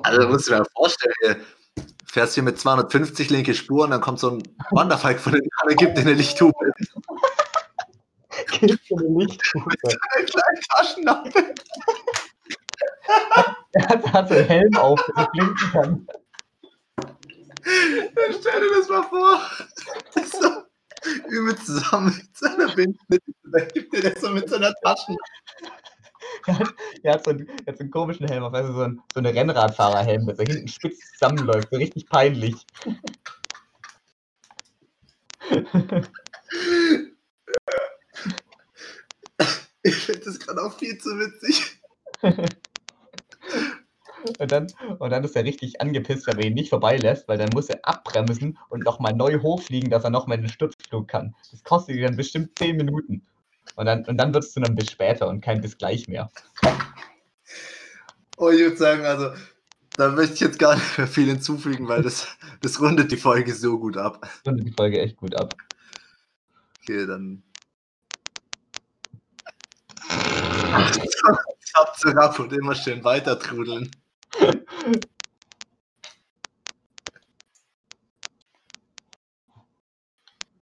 Also musst du dir mal vorstellen, du fährst hier mit 250 linke Spur und dann kommt so ein Wanderfalk von den und gibt dir eine Lichthupe. Gibt's so eine Lichthupe. Eine kleine Taschenlampe. Er hat, hat so einen Helm auf, der blinken kann. Stell dir das mal vor. Das ist so, übel zusammen mit seiner Bindmittel. Da gibt er das so mit seiner Taschen. Er hat, er hat, so, einen, er hat so einen komischen Helm auf, also so, ein, so eine Rennradfahrerhelm, der so hinten spitz zusammenläuft, so richtig peinlich. Ich finde das gerade auch viel zu witzig. Und dann, und dann ist er richtig angepisst, wenn er ihn nicht vorbeilässt, weil dann muss er abbremsen und nochmal neu hochfliegen, dass er nochmal in den Sturzflug kann. Das kostet ihn dann bestimmt 10 Minuten. Und dann, und dann wird es zu einem bis später und kein bis gleich mehr. Oh, ich würde sagen, also da möchte ich jetzt gar nicht mehr viel hinzufügen, weil das, das rundet die Folge so gut ab. Das rundet die Folge echt gut ab. Okay, dann. Ich hab zu ab und immer schön weiter trudeln.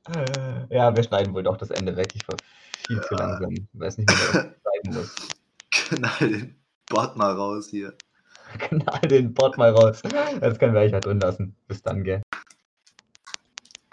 Äh, ja, wir schneiden wohl doch das Ende weg. Ich war viel zu langsam. Ich weiß nicht, wie man das schneiden muss. Knall den Bot mal raus hier. Knall den Bot mal raus. Das können wir eigentlich halt drin lassen. Bis dann, gell.